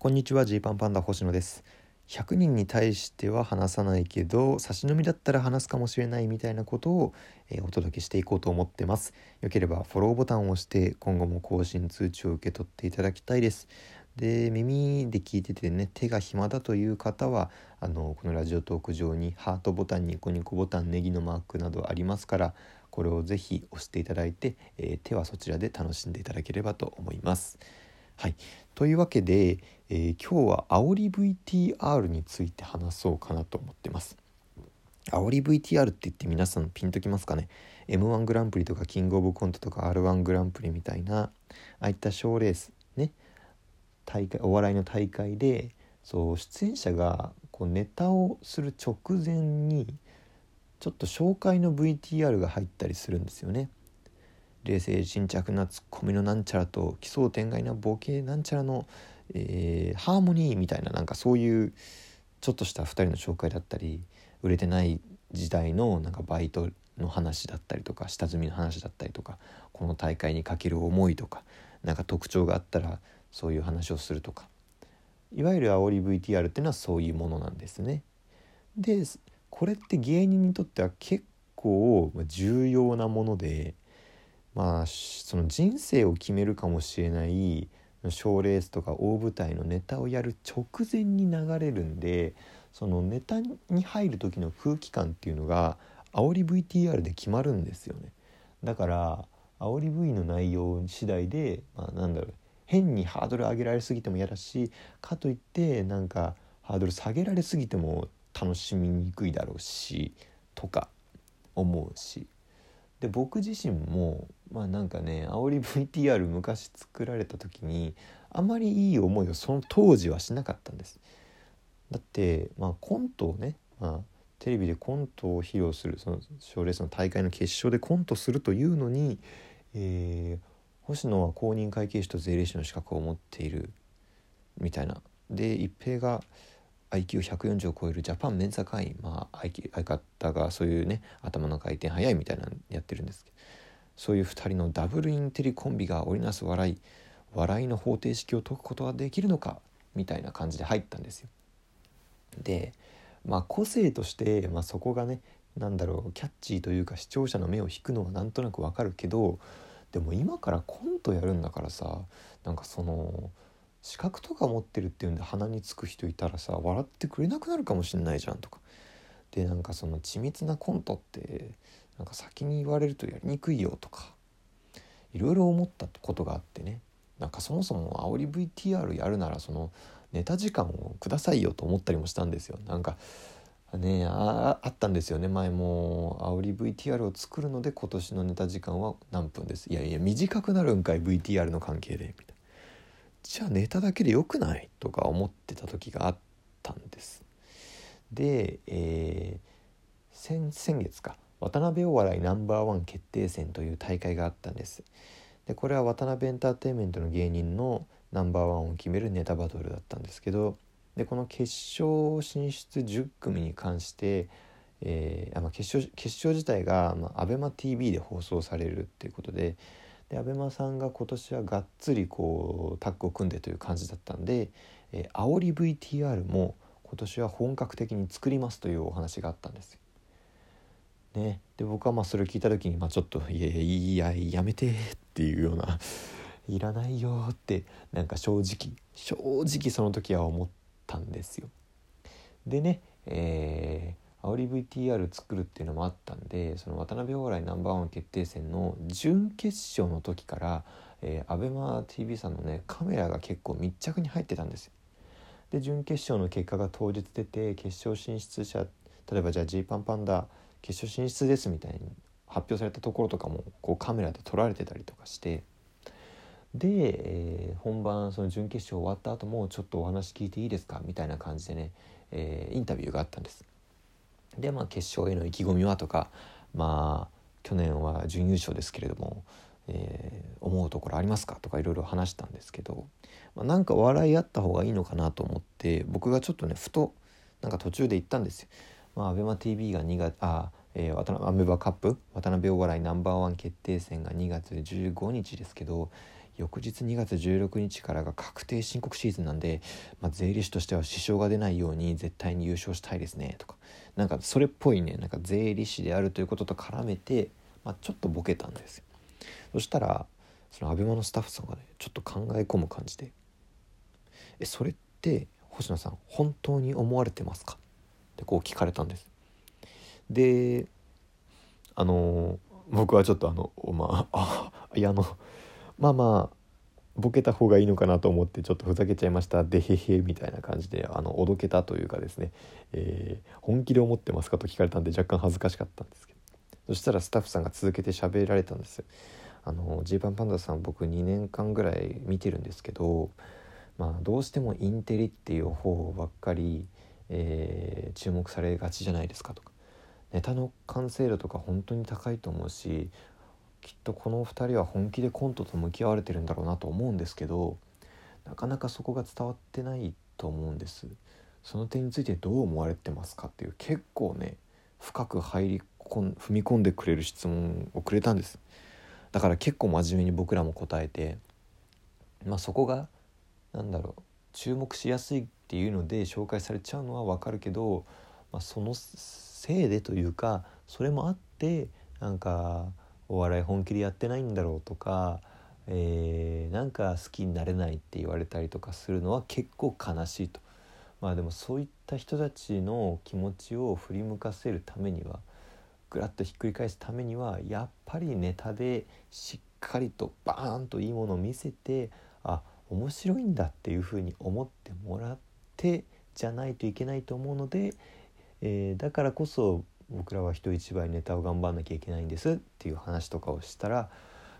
こんにちはジーパンパンダ星野です。100人に対しては話さないけど差し飲みだったら話すかもしれないみたいなことを、えー、お届けしていこうと思ってます。よければフォローボタンを押して今後も更新通知を受け取っていただきたいです。で耳で聞いててね手が暇だという方はあのこのラジオトーク上にハートボタンニコニコボタンネギのマークなどありますからこれをぜひ押していただいて、えー、手はそちらで楽しんでいただければと思います。はい、というわけで、えー、今日は煽り VTR について話そうかなと思ってます。煽り VTR って言って皆さんピンときますかね？M1 グランプリとかキングオブコントとか R1 グランプリみたいなああいった賞レースね大会お笑いの大会でそう出演者がこうネタをする直前にちょっと紹介の VTR が入ったりするんですよね。冷静沈着なツッコミのなんちゃらと奇想天外なボケなんちゃらの、えー、ハーモニーみたいななんかそういうちょっとした2人の紹介だったり売れてない時代のなんかバイトの話だったりとか下積みの話だったりとかこの大会にかける思いとかなんか特徴があったらそういう話をするとかいわゆる煽り VTR っていうのはそういうものなんですね。でこれって芸人にとっては結構重要なものでまあその人生を決めるかもしれない賞レースとか大舞台のネタをやる直前に流れるんでそのネタに入る時の空気感っていうのが煽り VTR で決まるんですよね。だから煽り V の内容次第で、まあ、なんだろう変にハードル上げられすぎても嫌だしかといってなんかハードル下げられすぎても楽しみにくいだろうしとか思うし。で僕自身もまあなんかね煽り VTR 昔作られた時にあまりいい思いをその当時はしなかったんです。だってまあコントをね、まあ、テレビでコントを披露するその賞レースの大会の決勝でコントするというのに、えー、星野は公認会計士と税理士の資格を持っているみたいな。で一平が IQ140 を超えるジャパンメンザ会員、まあ、相方がそういうね頭の回転早いみたいなのやってるんですけど。そういう2人のダブルインテリコンビが織りなす笑い。笑いの方程式を解くことはできるのか？みたいな感じで入ったんですよ。でまあ個性として、まあ、そこがね何だろうキャッチーというか視聴者の目を引くのはなんとなくわかるけどでも今からコントやるんだからさなんかその資格とか持ってるっていうんで鼻につく人いたらさ笑ってくれなくなるかもしんないじゃんとか。でなんかその緻密なコントってなんか先に言われるとやりにくいよとかいろいろ思ったことがあってね。なんかそもそも煽り VTR やるならそのネタ時間をくださいよと思ったりもしたんですよ。なんかねああったんですよね。前も煽り VTR を作るので今年のネタ時間は何分です。いやいや短くなるんかい VTR の関係で。みたいな。じゃあネタだけでよくない？とか思ってた時があったんです。で、えー、先先月か渡辺お笑いナンバーワン決定戦という大会があったんです。でこれは渡辺エンターテインメントの芸人のナンバーワンを決めるネタバトルだったんですけどでこの決勝進出10組に関して、えーあまあ、決勝決勝自体が、まあ、ABEMATV で放送されるっていうことでで ABEMA さんが今年はがっつりこうタッグを組んでという感じだったんで、えー、煽り VTR も今年は本格的に作りますというお話があったんですよ。ね、で僕はまあそれを聞いた時に、まあ、ちょっと「いやいややめて」っていうような「いらないよ」ってなんか正直正直その時は思ったんですよ。でね、えー煽り VTR 作るっていうのもあったんでその渡辺お笑いナンバーワン決定戦の準決勝の時から、えー、ABEMATV さんのねカメラが結構密着に入ってたんですよ。で準決勝の結果が当日出て決勝進出者例えばじゃあジーパンパンダ決勝進出ですみたいに発表されたところとかもこうカメラで撮られてたりとかしてで、えー、本番その準決勝終わった後もちょっとお話聞いていいですかみたいな感じでね、えー、インタビューがあったんです。でまあ決勝への意気込みはとかまあ去年は準優勝ですけれども、えー、思うところありますかとかいろいろ話したんですけど、まあ、なんか笑いあった方がいいのかなと思って僕がちょっとねふとなんか途中で言ったんですよ。まあ、ABEMATV が2月あえー、渡辺アメバカップ渡辺お笑いナンバーワン決定戦が2月15日ですけど翌日2月16日からが確定申告シーズンなんで、まあ、税理士としては支障が出ないように絶対に優勝したいですねとか。なんかそれっぽいね。なんか税理士であるということと絡めて、まあ、ちょっとボケたんですよ。そしたらそのアベマのスタッフさんがねちょっと考え込む感じで「えそれって星野さん本当に思われてますか?」ってこう聞かれたんです。であの僕はちょっとあのまああいやあのまあまあボケた方がいいのかなと思ってちょっとふざけちゃいました。でへへみたいな感じであのおどけたというかですね、えー、本気で思ってますかと聞かれたんで若干恥ずかしかったんですけど。そしたらスタッフさんが続けて喋られたんですあのジーパンパンダさん僕2年間ぐらい見てるんですけどまあどうしてもインテリっていう方ばっかり、えー、注目されがちじゃないですかとか。ネタの完成度とか本当に高いと思うしきっとこの2人は本気でコントと向き合われてるんだろうなと思うんですけどなかなかそこが伝わってないと思うんです。その点についてどう思われてますかっていう結構ね深く入りこん踏み込んでくれる質問をくれたんです。だから結構真面目に僕らも答えてまあそこが何だろう注目しやすいっていうので紹介されちゃうのは分かるけど、まあ、そのせいでというかそれもあってなんかお笑い本気でやってないんだろうとか、えー、なんか好きになれないって言われたりとかするのは結構悲しいと。まあでもそういった人たちの気持ちを振り向かせるためにはぐらっとひっくり返すためにはやっぱりネタでしっかりとバーンといいものを見せてあ面白いんだっていうふうに思ってもらってじゃないといけないと思うので、えー、だからこそ僕らは人一倍ネタを頑張んなきゃいけないんですっていう話とかをしたら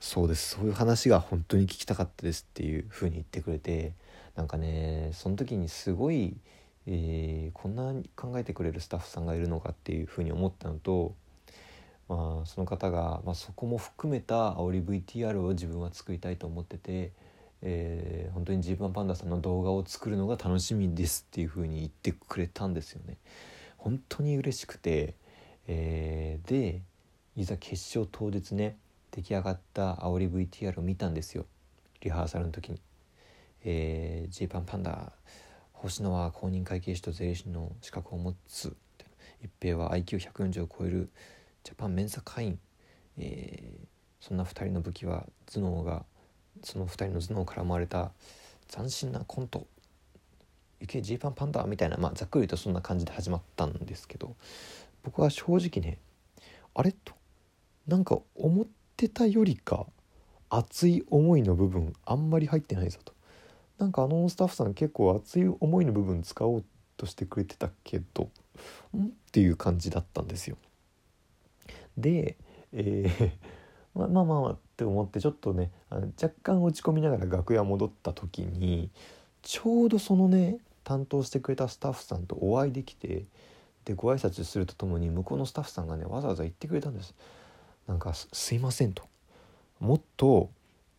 そうですそういう話が本当に聞きたかったですっていう風に言ってくれてなんかねその時にすごい、えー、こんなに考えてくれるスタッフさんがいるのかっていう風に思ったのと、まあ、その方が、まあ、そこも含めた煽り VTR を自分は作りたいと思ってて。えー、本当にジーパンパンダさんの動画を作るのが楽しみですっていう風に言ってくれたんですよね。本当に嬉しくてえー、でいざ決勝当日ね出来上がった煽り VTR を見たんですよ。リハーサルの時に。えー、ジーパンパンダ星野は公認会計士と税理士の資格を持つ。一平は IQ140 を超えるジャパンメンサ会員、えー、そんな2人の武器は頭脳がその2人の頭脳から生まれた斬新なコント「行けジーパンパンダ」みたいな、まあ、ざっくり言うとそんな感じで始まったんですけど。僕は正直ねあれとなんか思ってたよりか熱い思いの部分あんまり入ってないぞと。なんかあのスタッフさん結構熱い思いの部分使おうとしてくれてたけどん？っていう感じだったんですよ。で、えー、まあまあまあって思ってちょっとねあの若干落ち込みながら楽屋戻った時にちょうどそのね担当してくれたスタッフさんとお会いできてでご挨拶するとともに向こうのスタッフさんがねわざわざ言ってくれたんですなんかすいませんともっと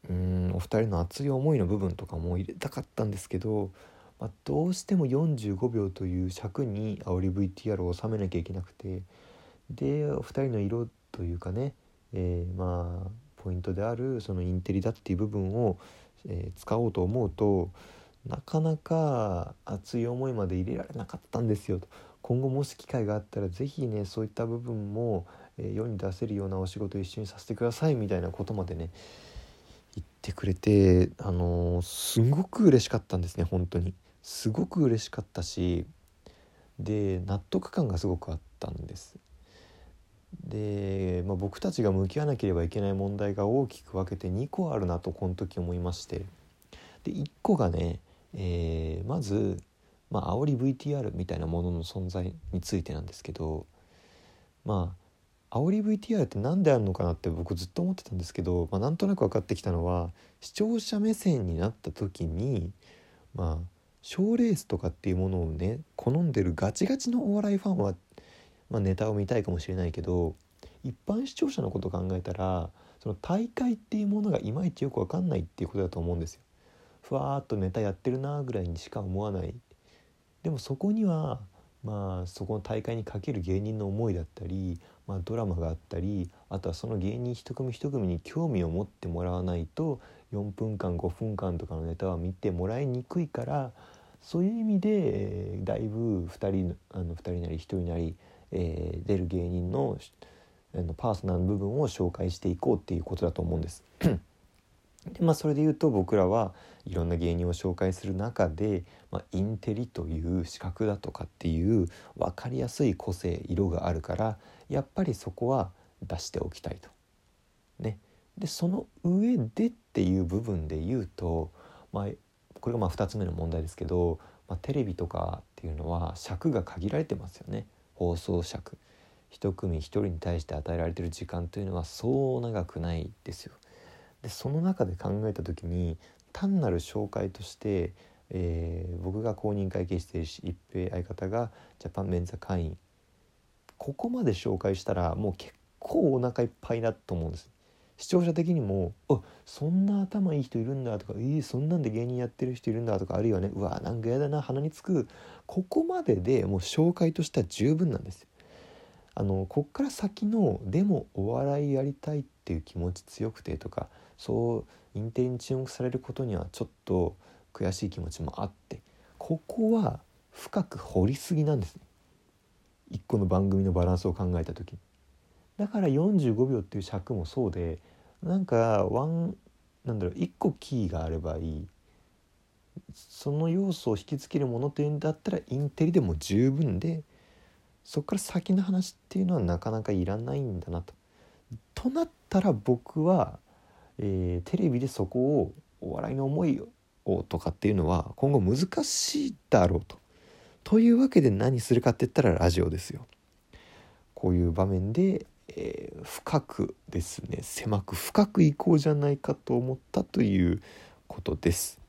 うんお二人の熱い思いの部分とかも入れたかったんですけど、まあ、どうしても45秒という尺に煽り VTR を収めなきゃいけなくてでお二人の色というかね、えー、まあポイントであるそのインテリだっていう部分を、えー、使おうと思うとなかなか熱い思いまで入れられなかったんですよと。今後もし機会があったら是非ねそういった部分も、え世に出せるようなお仕事一緒にさせてくださいみたいなことまでね言ってくれてあのー、すごく嬉しかったんですね本当に。すごく嬉しかったしで納得感がすごくあったんです。で、まあ、僕たちが向き合わなければいけない問題が大きく分けて2個あるなとこの時思いまして。で1個がね、えー、まずまあ煽り VTR みたいなものの存在についてなんですけどまあ煽り VTR って何であるのかなって僕ずっと思ってたんですけど、まあ、なんとなく分かってきたのは視聴者目線になった時にまあ賞レースとかっていうものをね好んでるガチガチのお笑いファンは、まあ、ネタを見たいかもしれないけど一般視聴者のことを考えたらその大会っていうものがいまいちよく分かんないっていうことだと思うんですよ。ふわーっとネタやってるなぐらいにしか思わないでもそこにはまあそこの大会にかける芸人の思いだったり、まあ、ドラマがあったりあとはその芸人一組一組に興味を持ってもらわないと4分間5分間とかのネタは見てもらいにくいからそういう意味で、えー、だいぶ2人あの2人なり1人なり、えー、出る芸人のあのパーソナル部分を紹介していこうっていうことだと思うんです。でまあ、それで言うと僕らはいろんな芸人を紹介する中で、まあ、インテリという資格だとかっていう分かりやすい個性色があるからやっぱりそこは出しておきたいと。ね、でその上でっていう部分で言うと、まあ、これがまあ2つ目の問題ですけど、まあ、テレビとかっていうのは尺が限られてますよね放送尺。一組一人に対して与えられてる時間というのはそう長くないですよ。でその中で考えた時に単なる紹介として、えー、僕が公認会計士でし一平相方がジャパンメンザ会員ここまで紹介したらもう結構お腹いっぱいだと思うんです。視聴者的にも「あそんな頭いい人いるんだ」とか「えー、そんなんで芸人やってる人いるんだ」とかあるいはね「うわなんかやだな鼻につく」ここまででもう紹介としては十分なんです。あのこっから先のでもお笑いやりたいっていう気持ち強くてとかそうインテリに注目されることにはちょっと悔しい気持ちもあってここは深く掘りすぎなんですね。一個の番組のバランスを考えた時だから45秒っていう尺もそうでなんかワンなんだろう1個キーがあればいい。その要素を引きつけるものというんだったらインテリでも十分でそこから先の話っていうのはなかなかいらないんだなと。となったら僕は、えー、テレビでそこをお笑いの思いをとかっていうのは今後難しいだろうと。というわけで何するかって言ったらラジオですよ。こういう場面で、えー、深くですね狭く深くいこうじゃないかと思ったということです。